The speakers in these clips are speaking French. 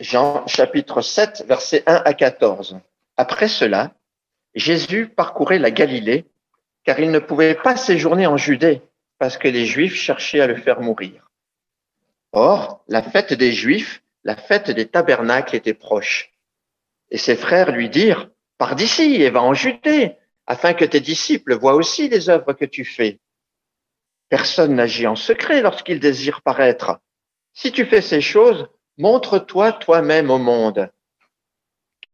Jean chapitre 7, versets 1 à 14. Après cela, Jésus parcourait la Galilée, car il ne pouvait pas séjourner en Judée, parce que les Juifs cherchaient à le faire mourir. Or, la fête des Juifs, la fête des tabernacles était proche. Et ses frères lui dirent, Pars d'ici et va en Judée, afin que tes disciples voient aussi les œuvres que tu fais. Personne n'agit en secret lorsqu'il désire paraître. Si tu fais ces choses, montre-toi toi-même au monde.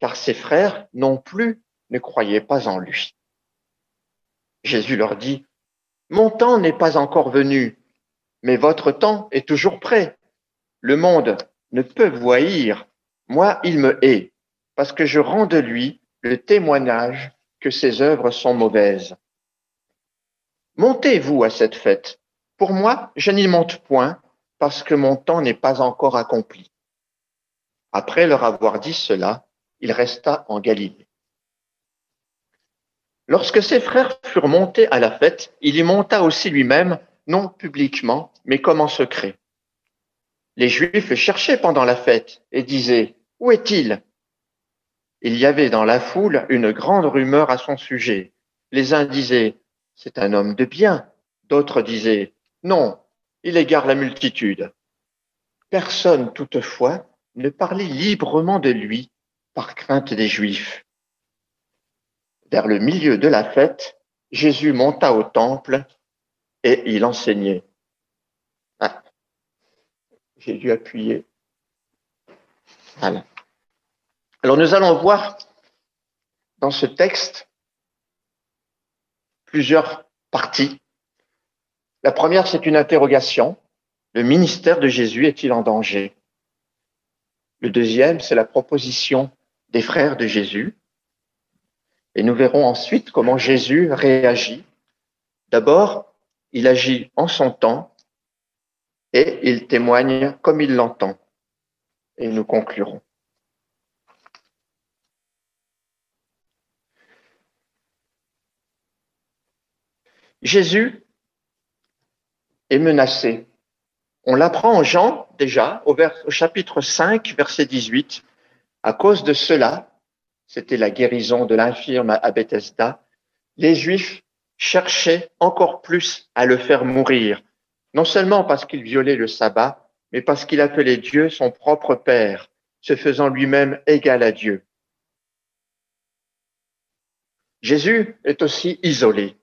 Car ses frères non plus ne croyaient pas en lui. Jésus leur dit, Mon temps n'est pas encore venu, mais votre temps est toujours prêt. Le monde ne peut vous moi il me hait, parce que je rends de lui le témoignage que ses œuvres sont mauvaises. Montez, vous, à cette fête. Pour moi, je n'y monte point, parce que mon temps n'est pas encore accompli. Après leur avoir dit cela, il resta en Galilée. Lorsque ses frères furent montés à la fête, il y monta aussi lui-même, non publiquement, mais comme en secret. Les Juifs cherchaient pendant la fête et disaient, Où est-il? Il y avait dans la foule une grande rumeur à son sujet. Les uns disaient, C'est un homme de bien. D'autres disaient, Non, il égare la multitude. Personne toutefois ne parlait librement de lui par crainte des Juifs. Vers le milieu de la fête, Jésus monta au temple et il enseignait. Ah, j'ai dû appuyer. Alors nous allons voir dans ce texte plusieurs parties. La première, c'est une interrogation. Le ministère de Jésus est-il en danger? Le deuxième, c'est la proposition des frères de Jésus. Et nous verrons ensuite comment Jésus réagit. D'abord, il agit en son temps et il témoigne comme il l'entend. Et nous conclurons. Jésus est menacé. On l'apprend en Jean déjà au, chapitre 5, verset 18. À cause de cela, c'était la guérison de l'infirme à Bethesda, les Juifs cherchait encore plus à le faire mourir, non seulement parce qu'il violait le sabbat, mais parce qu'il appelait Dieu son propre Père, se faisant lui-même égal à Dieu. Jésus est aussi isolé.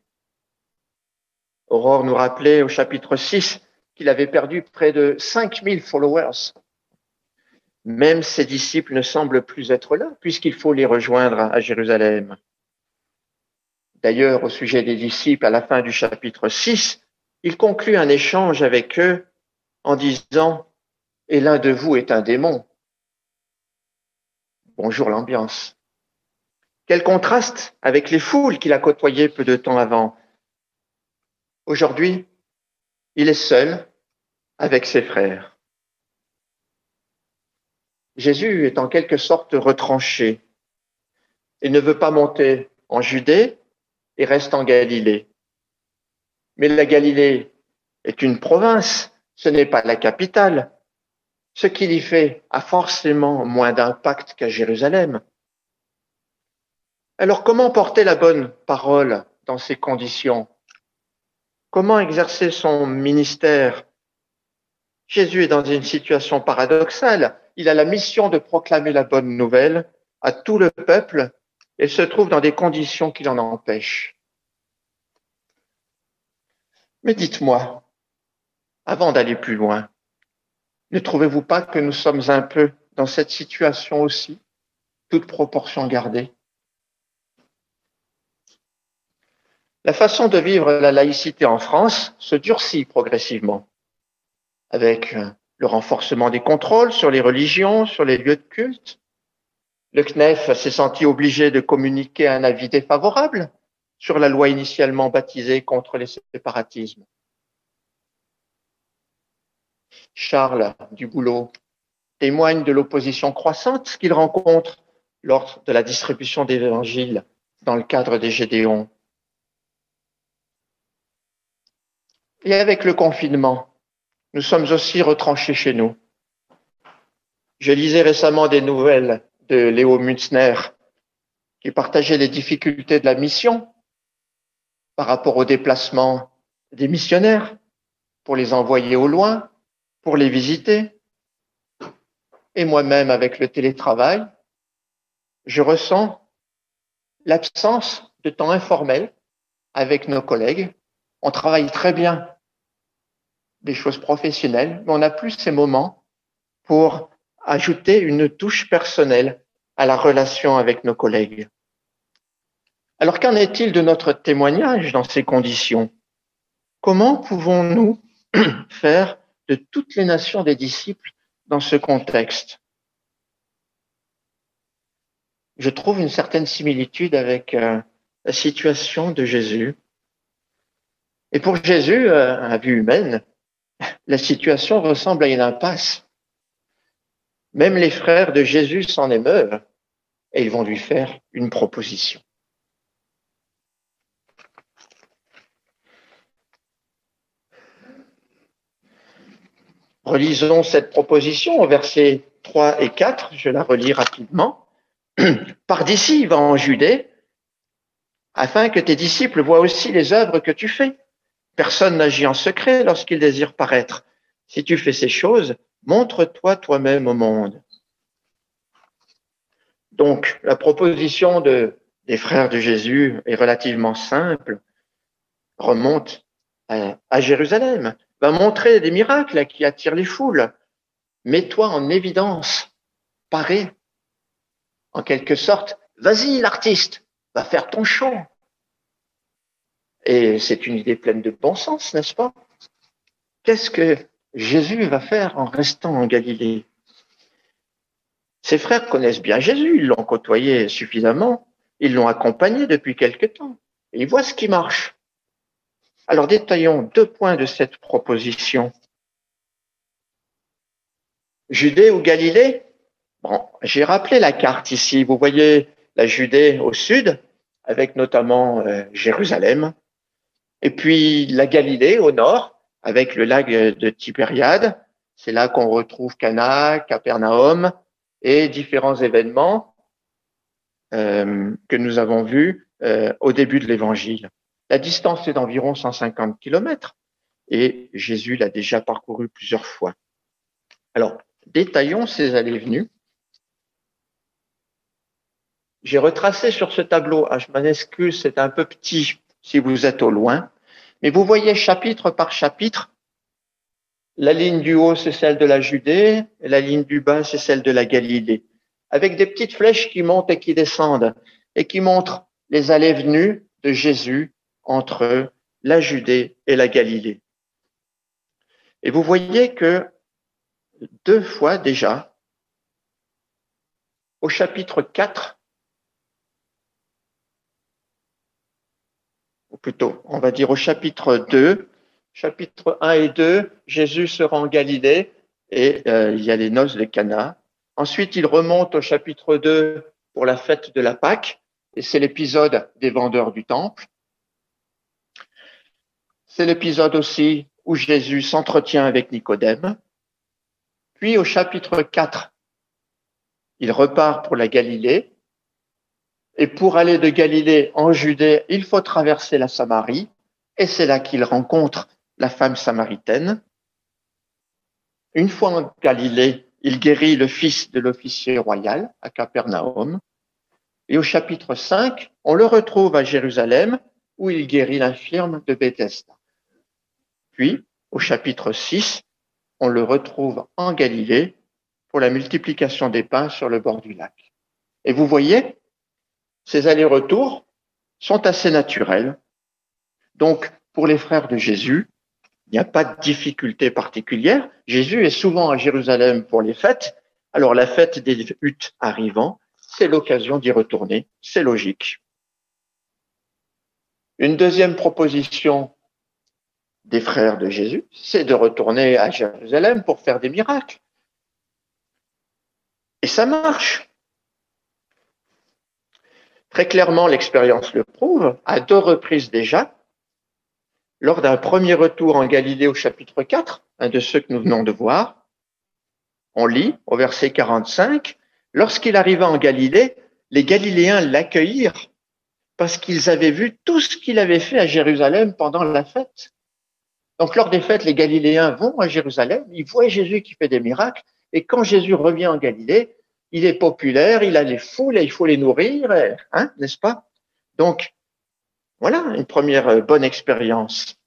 Aurore nous rappelait au chapitre 6 qu'il avait perdu près de 5000 followers. Même ses disciples ne semblent plus être là, puisqu'il faut les rejoindre à Jérusalem. D'ailleurs, au sujet des disciples, à la fin du chapitre 6, il conclut un échange avec eux en disant Et l'un de vous est un démon. Bonjour l'ambiance. Quel contraste avec les foules qu'il a côtoyées peu de temps avant. Aujourd'hui, il est seul avec ses frères. Jésus est en quelque sorte retranché. Il ne veut pas monter en Judée, et reste en Galilée. Mais la Galilée est une province, ce n'est pas la capitale. Ce qu'il y fait a forcément moins d'impact qu'à Jérusalem. Alors comment porter la bonne parole dans ces conditions? Comment exercer son ministère Jésus est dans une situation paradoxale. Il a la mission de proclamer la bonne nouvelle à tout le peuple et se trouve dans des conditions qui l'en empêchent. Mais dites-moi, avant d'aller plus loin, ne trouvez-vous pas que nous sommes un peu dans cette situation aussi, toute proportion gardée? La façon de vivre la laïcité en France se durcit progressivement, avec le renforcement des contrôles sur les religions, sur les lieux de culte, le CNEF s'est senti obligé de communiquer un avis défavorable sur la loi initialement baptisée contre les séparatismes. Charles Duboulot témoigne de l'opposition croissante qu'il rencontre lors de la distribution des évangiles dans le cadre des Gédéons. Et avec le confinement, nous sommes aussi retranchés chez nous. Je lisais récemment des nouvelles de Léo Münzner qui partageait les difficultés de la mission par rapport au déplacement des missionnaires pour les envoyer au loin, pour les visiter. Et moi-même, avec le télétravail, je ressens l'absence de temps informel avec nos collègues. On travaille très bien des choses professionnelles, mais on n'a plus ces moments pour ajouter une touche personnelle à la relation avec nos collègues. Alors qu'en est-il de notre témoignage dans ces conditions? Comment pouvons-nous faire de toutes les nations des disciples dans ce contexte? Je trouve une certaine similitude avec euh, la situation de Jésus. Et pour Jésus, euh, à vue humaine, la situation ressemble à une impasse. Même les frères de Jésus s'en émeuvent et ils vont lui faire une proposition. Relisons cette proposition au verset 3 et 4, je la relis rapidement. Par d'ici, va en Judée, afin que tes disciples voient aussi les œuvres que tu fais. Personne n'agit en secret lorsqu'il désire paraître. Si tu fais ces choses, montre-toi toi-même au monde. Donc, la proposition de, des frères de Jésus est relativement simple, remonte à, à Jérusalem, va montrer des miracles qui attirent les foules. Mets-toi en évidence, parais. En quelque sorte, vas-y l'artiste, va faire ton chant. Et c'est une idée pleine de bon sens, n'est-ce pas? Qu'est-ce que Jésus va faire en restant en Galilée? Ses frères connaissent bien Jésus, ils l'ont côtoyé suffisamment, ils l'ont accompagné depuis quelque temps, et ils voient ce qui marche. Alors détaillons deux points de cette proposition. Judée ou Galilée? Bon, j'ai rappelé la carte ici. Vous voyez la Judée au sud, avec notamment euh, Jérusalem, et puis la Galilée au nord, avec le lac de Tibériade. C'est là qu'on retrouve Cana, Capernaum et différents événements euh, que nous avons vus euh, au début de l'Évangile. La distance est d'environ 150 kilomètres et Jésus l'a déjà parcouru plusieurs fois. Alors, détaillons ces allées-venues. J'ai retracé sur ce tableau, ah, je m'en excuse, c'est un peu petit si vous êtes au loin, mais vous voyez chapitre par chapitre, la ligne du haut, c'est celle de la Judée, et la ligne du bas, c'est celle de la Galilée, avec des petites flèches qui montent et qui descendent, et qui montrent les allées-venues de Jésus entre la Judée et la Galilée. Et vous voyez que deux fois déjà, au chapitre 4, plutôt, on va dire au chapitre 2, chapitre 1 et 2, Jésus se rend en Galilée et euh, il y a les noces de Cana. Ensuite, il remonte au chapitre 2 pour la fête de la Pâque et c'est l'épisode des vendeurs du temple. C'est l'épisode aussi où Jésus s'entretient avec Nicodème. Puis au chapitre 4, il repart pour la Galilée et pour aller de Galilée en Judée, il faut traverser la Samarie. Et c'est là qu'il rencontre la femme samaritaine. Une fois en Galilée, il guérit le fils de l'officier royal à Capernaum. Et au chapitre 5, on le retrouve à Jérusalem où il guérit l'infirme de Bethesda. Puis, au chapitre 6, on le retrouve en Galilée pour la multiplication des pains sur le bord du lac. Et vous voyez, ces allers-retours sont assez naturels. Donc, pour les frères de Jésus, il n'y a pas de difficulté particulière. Jésus est souvent à Jérusalem pour les fêtes. Alors, la fête des huttes arrivant, c'est l'occasion d'y retourner. C'est logique. Une deuxième proposition des frères de Jésus, c'est de retourner à Jérusalem pour faire des miracles. Et ça marche. Très clairement, l'expérience le prouve, à deux reprises déjà, lors d'un premier retour en Galilée au chapitre 4, un de ceux que nous venons de voir, on lit au verset 45, lorsqu'il arriva en Galilée, les Galiléens l'accueillirent parce qu'ils avaient vu tout ce qu'il avait fait à Jérusalem pendant la fête. Donc, lors des fêtes, les Galiléens vont à Jérusalem, ils voient Jésus qui fait des miracles, et quand Jésus revient en Galilée, il est populaire, il a les foules et il faut les nourrir, hein, n'est-ce pas? Donc, voilà une première euh, bonne expérience.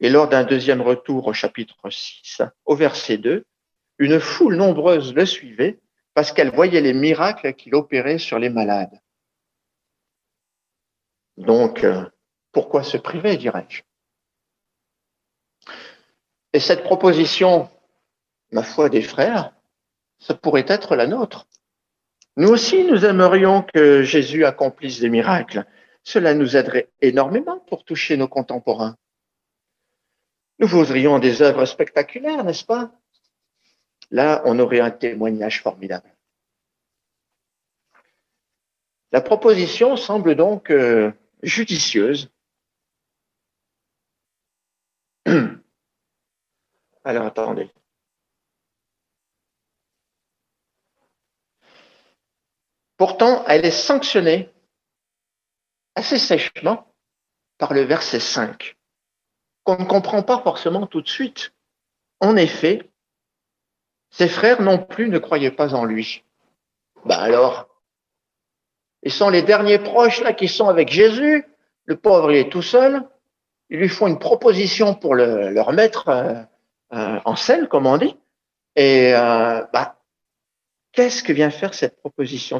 Et lors d'un deuxième retour au chapitre 6, au verset 2, une foule nombreuse le suivait parce qu'elle voyait les miracles qu'il opérait sur les malades. Donc, euh, pourquoi se priver, dirais-je? Et cette proposition, ma foi des frères, ça pourrait être la nôtre. Nous aussi, nous aimerions que Jésus accomplisse des miracles. Cela nous aiderait énormément pour toucher nos contemporains. Nous voudrions des œuvres spectaculaires, n'est-ce pas? Là, on aurait un témoignage formidable. La proposition semble donc euh, judicieuse. Alors attendez. Pourtant, elle est sanctionnée assez sèchement par le verset 5, qu'on ne comprend pas forcément tout de suite. En effet, ses frères non plus ne croyaient pas en lui. Ben alors, ils sont les derniers proches là qui sont avec Jésus. Le pauvre, est tout seul. Ils lui font une proposition pour le, leur mettre euh, euh, en scène, comme on dit. Et euh, bah, qu'est-ce que vient faire cette proposition.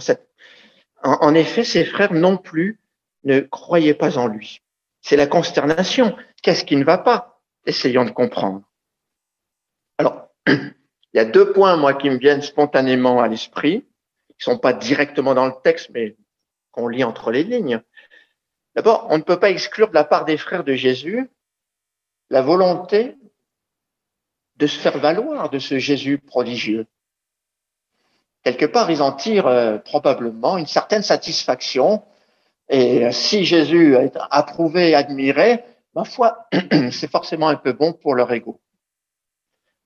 En, effet, ses frères non plus ne croyaient pas en lui. C'est la consternation. Qu'est-ce qui ne va pas Essayons de comprendre. Alors, il y a deux points, moi, qui me viennent spontanément à l'esprit, qui sont pas directement dans le texte, mais qu'on lit entre les lignes. D'abord, on ne peut pas exclure de la part des frères de Jésus la volonté de se faire valoir de ce Jésus prodigieux. Quelque part, ils en tirent euh, probablement une certaine satisfaction. Et euh, si Jésus est approuvé admiré, ma foi, c'est forcément un peu bon pour leur ego.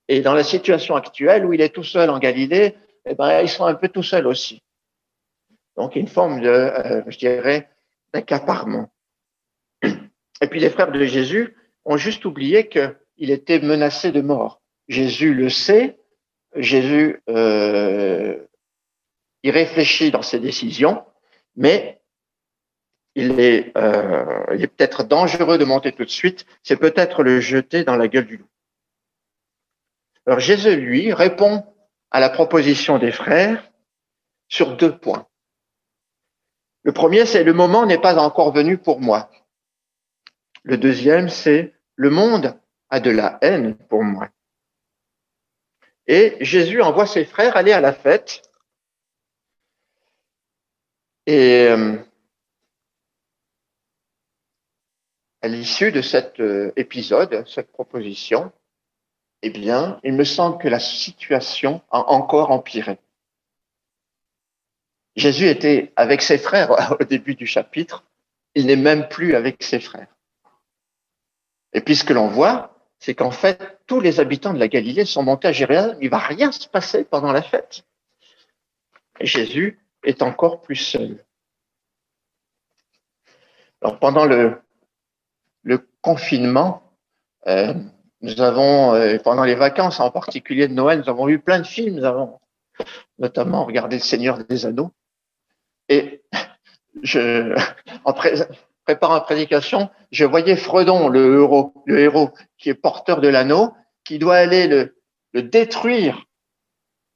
Et dans la situation actuelle où il est tout seul en Galilée, eh ben, ils sont un peu tout seuls aussi. Donc, une forme de, euh, je dirais, d'accaparement. Et puis, les frères de Jésus ont juste oublié qu'il était menacé de mort. Jésus le sait, Jésus euh, y réfléchit dans ses décisions, mais il est, euh, il est peut-être dangereux de monter tout de suite, c'est peut-être le jeter dans la gueule du loup. Alors Jésus, lui, répond à la proposition des frères sur deux points. Le premier, c'est le moment n'est pas encore venu pour moi. Le deuxième, c'est le monde a de la haine pour moi. Et Jésus envoie ses frères aller à la fête. Et euh, à l'issue de cet euh, épisode, cette proposition, eh bien, il me semble que la situation a encore empiré. Jésus était avec ses frères au début du chapitre, il n'est même plus avec ses frères. Et puis ce que l'on voit, c'est qu'en fait, tous les habitants de la Galilée sont montés à Jérusalem, il va rien se passer pendant la fête. Jésus est encore plus seul. Alors pendant le, confinement, euh, nous avons, euh, pendant les vacances, en particulier de Noël, nous avons vu plein de films. Nous avons notamment regardé Le Seigneur des Anneaux. Et je, en préparant la prédication, je voyais Fredon, le héros, le héros qui est porteur de l'anneau, qui doit aller le, détruire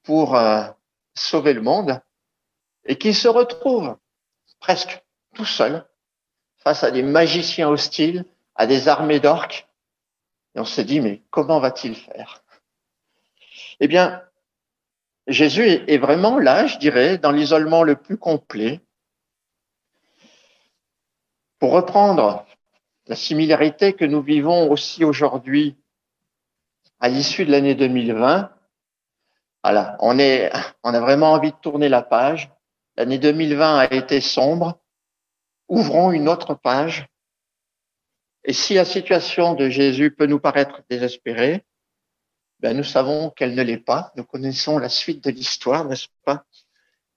pour euh, sauver le monde, et qui se retrouve presque tout seul face à des magiciens hostiles, à des armées d'orques. Et on se dit, mais comment va-t-il faire? Eh bien, Jésus est vraiment là, je dirais, dans l'isolement le plus complet. Pour reprendre la similarité que nous vivons aussi aujourd'hui à l'issue de l'année 2020, voilà, on on a vraiment envie de tourner la page. L'année 2020 a été sombre. Ouvrons une autre page. Et si la situation de Jésus peut nous paraître désespérée, ben, nous savons qu'elle ne l'est pas. Nous connaissons la suite de l'histoire, n'est-ce pas?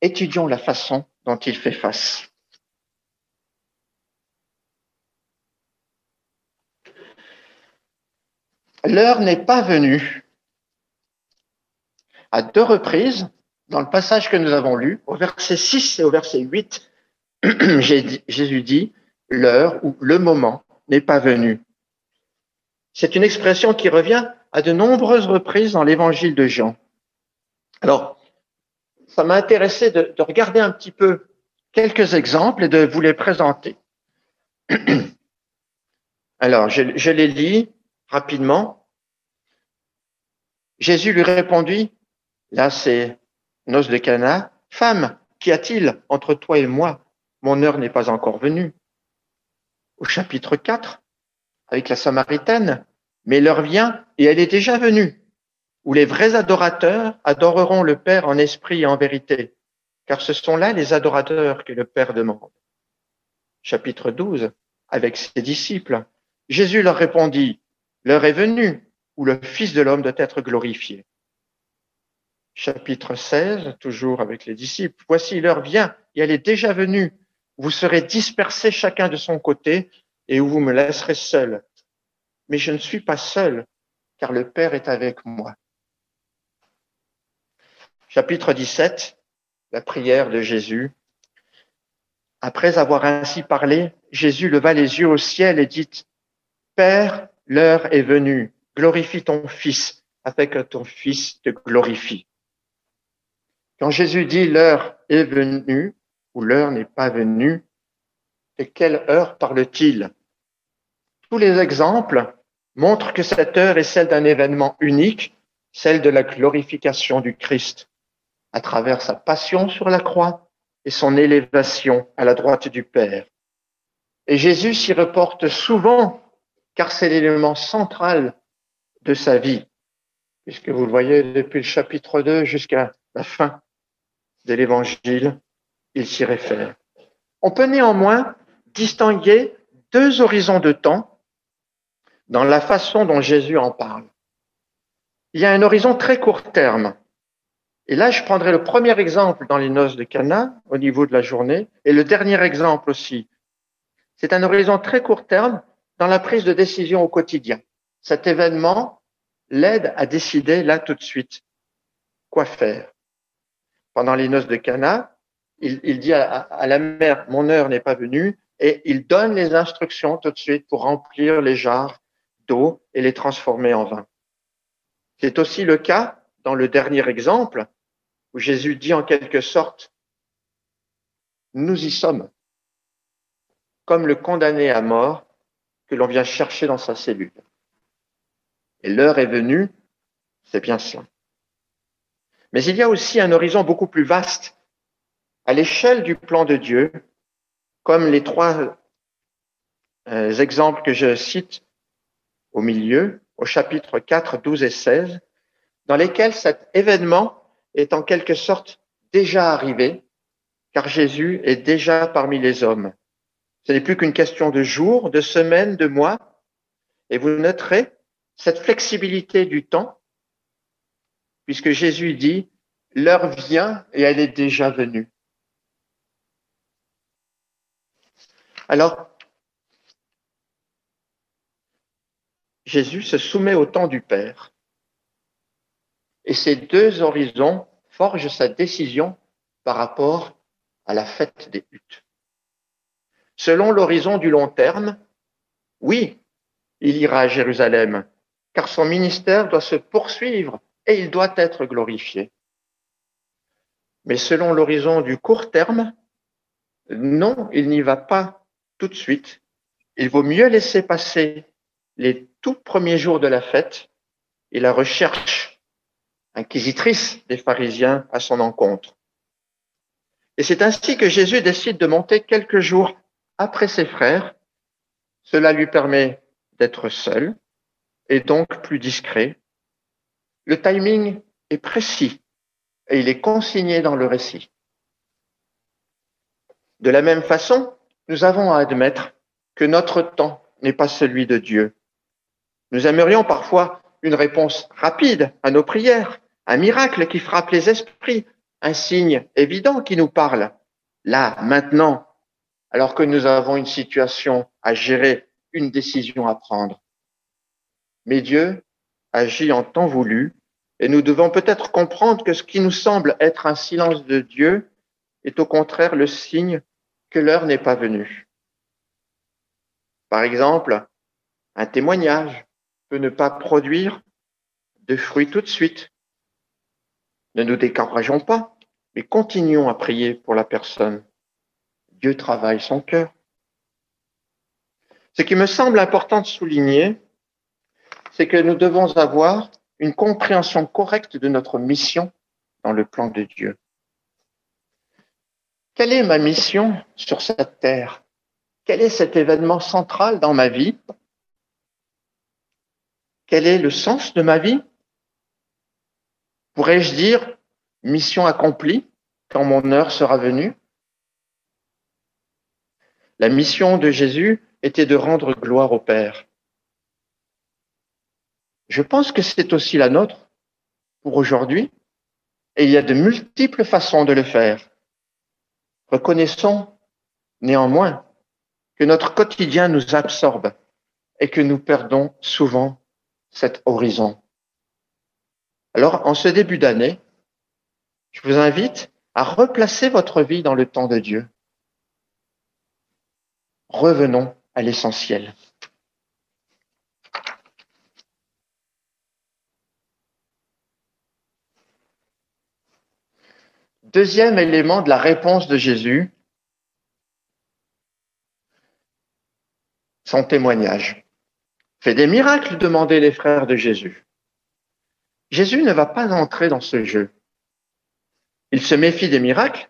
Étudions la façon dont il fait face. L'heure n'est pas venue. À deux reprises, dans le passage que nous avons lu, au verset 6 et au verset 8, Jésus dit, l'heure ou le moment n'est pas venu. C'est une expression qui revient à de nombreuses reprises dans l'évangile de Jean. Alors, ça m'a intéressé de, regarder un petit peu quelques exemples et de vous les présenter. Alors, je, je les lis rapidement. Jésus lui répondit, là c'est noces de Cana, Femme, qu'y a-t-il entre toi et moi? Mon heure n'est pas encore venue. Au chapitre 4, avec la Samaritaine, mais l'heure vient et elle est déjà venue, où les vrais adorateurs adoreront le Père en esprit et en vérité, car ce sont là les adorateurs que le Père demande. Chapitre 12, avec ses disciples, Jésus leur répondit, L'heure est venue où le Fils de l'homme doit être glorifié. Chapitre 16, toujours avec les disciples, Voici l'heure vient et elle est déjà venue. Vous serez dispersés chacun de son côté et où vous me laisserez seul mais je ne suis pas seul, car le Père est avec moi. Chapitre 17, la prière de Jésus. Après avoir ainsi parlé, Jésus leva les yeux au ciel et dit, Père, l'heure est venue, glorifie ton Fils, afin que ton Fils te glorifie. Quand Jésus dit l'heure est venue, ou l'heure n'est pas venue, de quelle heure parle-t-il? Tous les exemples montre que cette heure est celle d'un événement unique, celle de la glorification du Christ, à travers sa passion sur la croix et son élévation à la droite du Père. Et Jésus s'y reporte souvent, car c'est l'élément central de sa vie, puisque vous le voyez depuis le chapitre 2 jusqu'à la fin de l'Évangile, il s'y réfère. On peut néanmoins distinguer deux horizons de temps dans la façon dont Jésus en parle. Il y a un horizon très court terme. Et là, je prendrai le premier exemple dans les noces de Cana au niveau de la journée et le dernier exemple aussi. C'est un horizon très court terme dans la prise de décision au quotidien. Cet événement l'aide à décider là tout de suite quoi faire. Pendant les noces de Cana, il, dit à, à la mère, mon heure n'est pas venue, et il donne les instructions tout de suite pour remplir les jarres d'eau et les transformer en vin. C'est aussi le cas dans le dernier exemple où Jésus dit en quelque sorte, nous y sommes, comme le condamné à mort que l'on vient chercher dans sa cellule. Et l'heure est venue, c'est bien cela. Mais il y a aussi un horizon beaucoup plus vaste à l'échelle du plan de Dieu, comme les trois euh, exemples que je cite au milieu, au chapitre 4, 12 et 16, dans lesquels cet événement est en quelque sorte déjà arrivé, car Jésus est déjà parmi les hommes. Ce n'est plus qu'une question de jours, de semaines, de mois, et vous noterez cette flexibilité du temps, puisque Jésus dit, l'heure vient et elle est déjà venue. Alors, Jésus se soumet au temps du Père. Et ces deux horizons forgent sa décision par rapport à la fête des huttes. Selon l'horizon du long terme, oui, il ira à Jérusalem, car son ministère doit se poursuivre et il doit être glorifié. Mais selon l'horizon du court terme, non, il n'y va pas tout de suite. Il vaut mieux laisser passer les tout premiers jours de la fête et la recherche inquisitrice des pharisiens à son encontre. Et c'est ainsi que Jésus décide de monter quelques jours après ses frères. Cela lui permet d'être seul et donc plus discret. Le timing est précis et il est consigné dans le récit. De la même façon, nous avons à admettre que notre temps n'est pas celui de Dieu nous aimerions parfois une réponse rapide à nos prières, un miracle qui frappe les esprits, un signe évident qui nous parle. Là, maintenant, alors que nous avons une situation à gérer, une décision à prendre. Mais Dieu agit en temps voulu et nous devons peut-être comprendre que ce qui nous semble être un silence de Dieu est au contraire le signe que l'heure n'est pas venue. Par exemple, un témoignage peut ne pas produire de fruits tout de suite. Ne nous décourageons pas, mais continuons à prier pour la personne. Dieu travaille son cœur. Ce qui me semble important de souligner, c'est que nous devons avoir une compréhension correcte de notre mission dans le plan de Dieu. Quelle est ma mission sur cette terre? Quel est cet événement central dans ma vie? Quel est le sens de ma vie? Pourrais-je dire mission accomplie quand mon heure sera venue? La mission de Jésus était de rendre gloire au Père. Je pense que c'est aussi la nôtre pour aujourd'hui, et il y a de multiples façons de le faire. Reconnaissons néanmoins que notre quotidien nous absorbe et que nous perdons souvent cet horizon. Alors, en ce début d'année, je vous invite à replacer votre vie dans le temps de Dieu. Revenons à l'essentiel. Deuxième élément de la réponse de Jésus, son témoignage. Fait des miracles, demandaient les frères de Jésus. Jésus ne va pas entrer dans ce jeu. Il se méfie des miracles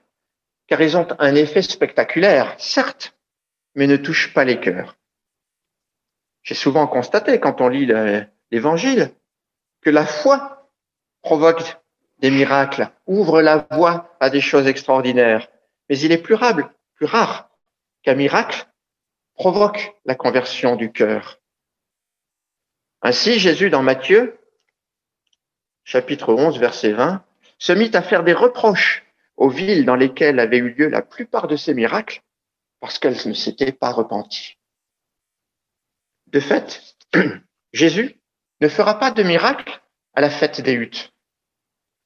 car ils ont un effet spectaculaire, certes, mais ne touchent pas les cœurs. J'ai souvent constaté quand on lit l'Évangile que la foi provoque des miracles, ouvre la voie à des choses extraordinaires. Mais il est plus rare, plus rare qu'un miracle provoque la conversion du cœur. Ainsi, Jésus, dans Matthieu, chapitre 11, verset 20, se mit à faire des reproches aux villes dans lesquelles avaient eu lieu la plupart de ces miracles parce qu'elles ne s'étaient pas repenties. De fait, Jésus ne fera pas de miracle à la fête des huttes.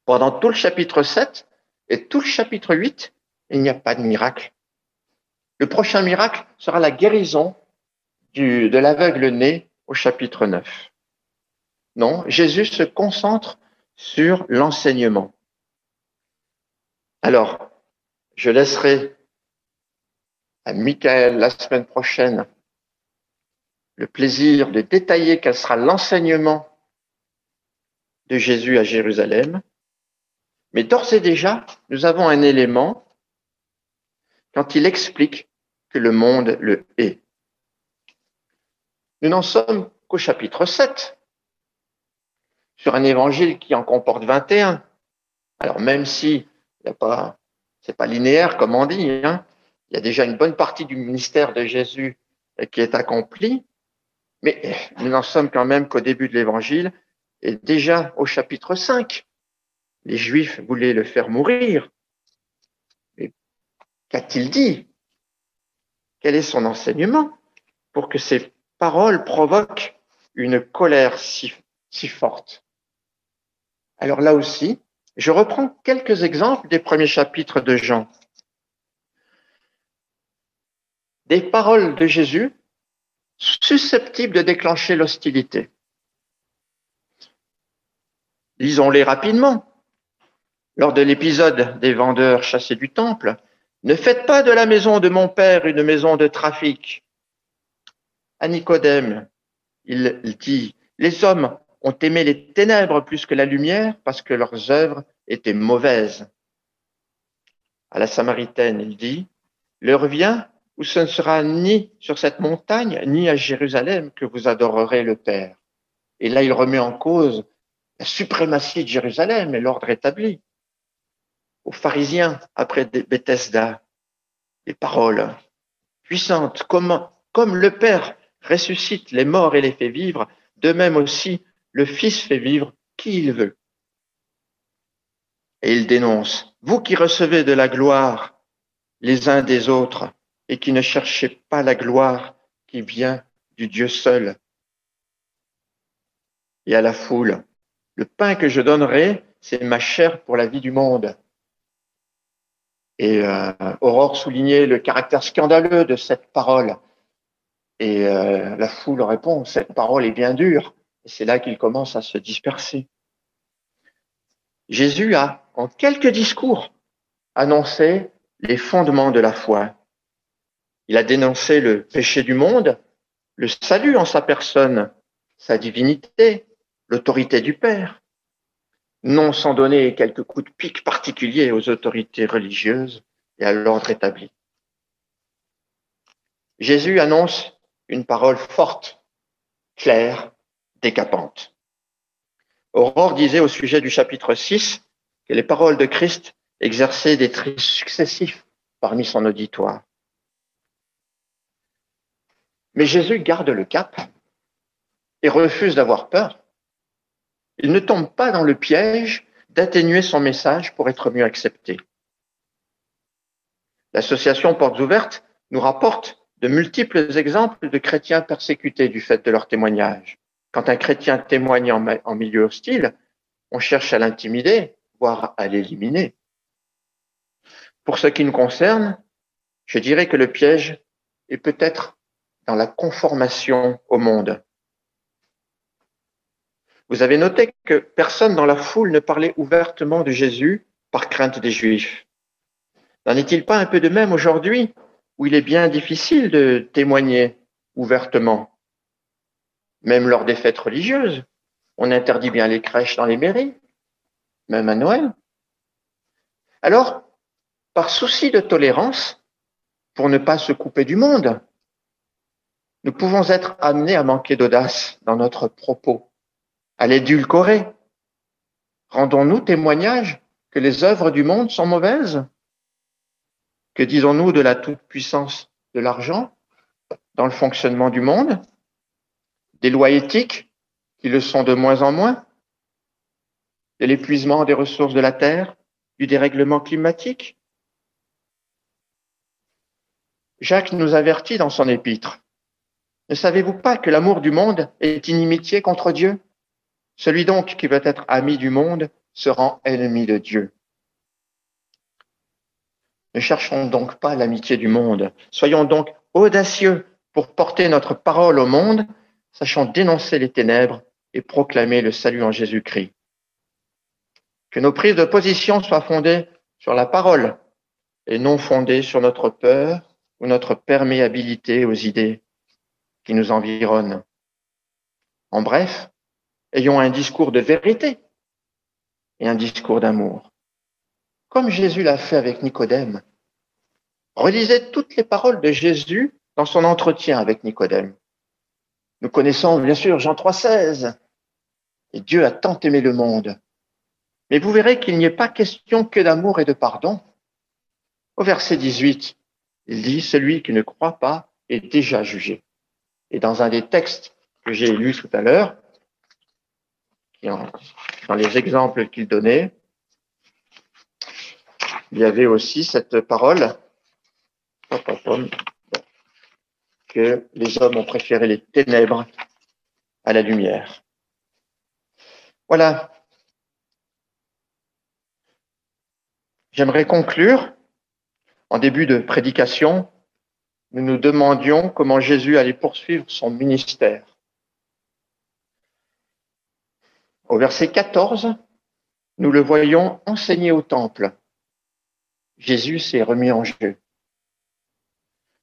Pendant tout le chapitre 7 et tout le chapitre 8, il n'y a pas de miracle. Le prochain miracle sera la guérison de l'aveugle né au chapitre 9. Non, Jésus se concentre sur l'enseignement. Alors, je laisserai à Michael la semaine prochaine le plaisir de détailler quel sera l'enseignement de Jésus à Jérusalem. Mais d'ores et déjà, nous avons un élément quand il explique que le monde le est. Nous n'en sommes qu'au chapitre 7, sur un évangile qui en comporte 21. Alors même si ce c'est pas linéaire comme on dit, hein, il y a déjà une bonne partie du ministère de Jésus qui est accompli, mais nous n'en sommes quand même qu'au début de l'évangile et déjà au chapitre 5 les Juifs voulaient le faire mourir. Mais qu'a-t-il dit? Quel est son enseignement pour que ces paroles provoquent une colère si, si forte? Alors là aussi, je reprends quelques exemples des premiers chapitres de Jean. Des paroles de Jésus susceptibles de déclencher l'hostilité. Lisons-les rapidement lors de l'épisode des vendeurs chassés du temple, ne faites pas de la maison de mon père une maison de trafic. À Nicodème, il dit, les hommes ont aimé les ténèbres plus que la lumière parce que leurs œuvres étaient mauvaises. À la Samaritaine, il dit, l'heure vient où ce ne sera ni sur cette montagne, ni à Jérusalem que vous adorerez le Père. Et là, il remet en cause la suprématie de Jérusalem et l'ordre établi aux pharisiens après Bethesda, des paroles puissantes, comme, comme le Père ressuscite les morts et les fait vivre, de même aussi le Fils fait vivre qui il veut. Et il dénonce, vous qui recevez de la gloire les uns des autres et qui ne cherchez pas la gloire qui vient du Dieu seul. Et à la foule, le pain que je donnerai, c'est ma chair pour la vie du monde. Et euh, Aurore soulignait le caractère scandaleux de cette parole. Et euh, la foule répond, cette parole est bien dure. Et c'est là qu'il commence à se disperser. Jésus a, en quelques discours, annoncé les fondements de la foi. Il a dénoncé le péché du monde, le salut en sa personne, sa divinité, l'autorité du Père, non sans donner quelques coups de pique particuliers aux autorités religieuses et à l'ordre établi. Jésus annonce une parole forte, claire, décapante. Aurore disait au sujet du chapitre 6 que les paroles de Christ exerçaient des traits successifs parmi son auditoire. Mais Jésus garde le cap et refuse d'avoir peur. Il ne tombe pas dans le piège d'atténuer son message pour être mieux accepté. L'association Portes Ouvertes nous rapporte de multiples exemples de chrétiens persécutés du fait de leur témoignage. Quand un chrétien témoigne en, milieu hostile, on cherche à l'intimider, voire à l'éliminer. Pour ce qui nous concerne, je dirais que le piège est peut-être dans la conformation au monde. Vous avez noté que personne dans la foule ne parlait ouvertement de Jésus par crainte des Juifs. N'en est-il pas un peu de même aujourd'hui où il est bien difficile de témoigner ouvertement, même lors des fêtes religieuses. On interdit bien les crèches dans les mairies, même à Noël. Alors, par souci de tolérance, pour ne pas se couper du monde, nous pouvons être amenés à manquer d'audace dans notre propos, à l'édulcorer. Rendons-nous témoignage que les œuvres du monde sont mauvaises? Que disons-nous de la toute-puissance de l'argent dans le fonctionnement du monde? Des lois éthiques qui le sont de moins en moins? De l'épuisement des ressources de la Terre Du dérèglement climatique? Jacques nous avertit dans son épître. Ne savez-vous pas que l'amour du monde est inimitié contre Dieu? Celui donc qui veut être ami du monde se rend ennemi de Dieu. Ne cherchons donc pas l'amitié du monde. Soyons donc audacieux pour porter notre parole au monde, sachant dénoncer les ténèbres et proclamer le salut en Jésus-Christ. Que nos prises de position soient fondées sur la parole et non fondées sur notre peur ou notre perméabilité aux idées qui nous environnent. En bref, ayons un discours de vérité et un discours d'amour comme Jésus l'a fait avec Nicodème. Relisez toutes les paroles de Jésus dans son entretien avec Nicodème. Nous connaissons bien sûr Jean 3,16. Et Dieu a tant aimé le monde. Mais vous verrez qu'il n'y est pas question que d'amour et de pardon. Au verset 18, il dit, celui qui ne croit pas est déjà jugé. Et dans un des textes que j'ai lus tout à l'heure, dans les exemples qu'il donnait, il y avait aussi cette parole que les hommes ont préféré les ténèbres à la lumière. Voilà. J'aimerais conclure. En début de prédication, nous nous demandions comment Jésus allait poursuivre son ministère. Au verset 14, nous le voyons enseigner au temple. Jésus s'est remis en jeu.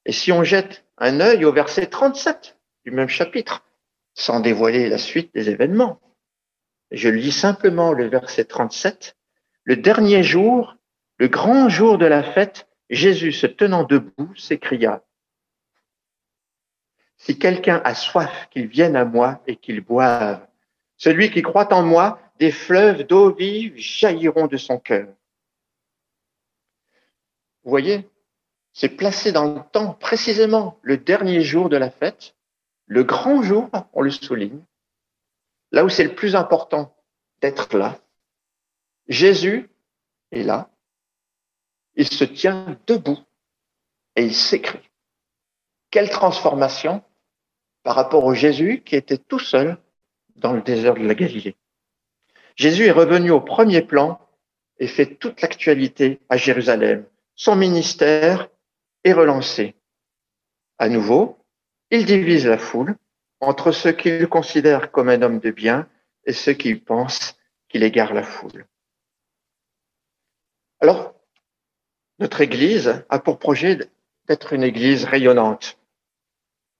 Et si on jette un œil au verset 37 du même chapitre, sans dévoiler la suite des événements, je lis simplement le verset 37, le dernier jour, le grand jour de la fête, Jésus se tenant debout s'écria, Si quelqu'un a soif, qu'il vienne à moi et qu'il boive. Celui qui croit en moi, des fleuves d'eau vive jailliront de son cœur. Vous voyez, c'est placé dans le temps précisément le dernier jour de la fête, le grand jour, on le souligne, là où c'est le plus important d'être là. Jésus est là. Il se tient debout et il s'écrit. Quelle transformation par rapport au Jésus qui était tout seul dans le désert de la Galilée. Jésus est revenu au premier plan et fait toute l'actualité à Jérusalem. Son ministère est relancé. À nouveau, il divise la foule entre ceux qu'il considère comme un homme de bien et ceux qui pensent qu'il égare la foule. Alors, notre Église a pour projet d'être une Église rayonnante.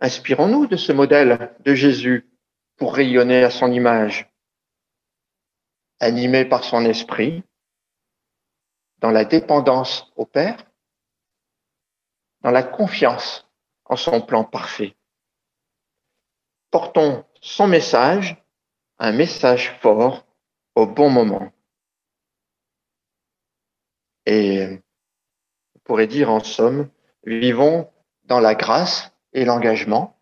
Inspirons-nous de ce modèle de Jésus pour rayonner à son image, animé par son esprit, dans la dépendance au Père, dans la confiance en son plan parfait. Portons son message, un message fort, au bon moment. Et on pourrait dire en somme, vivons dans la grâce et l'engagement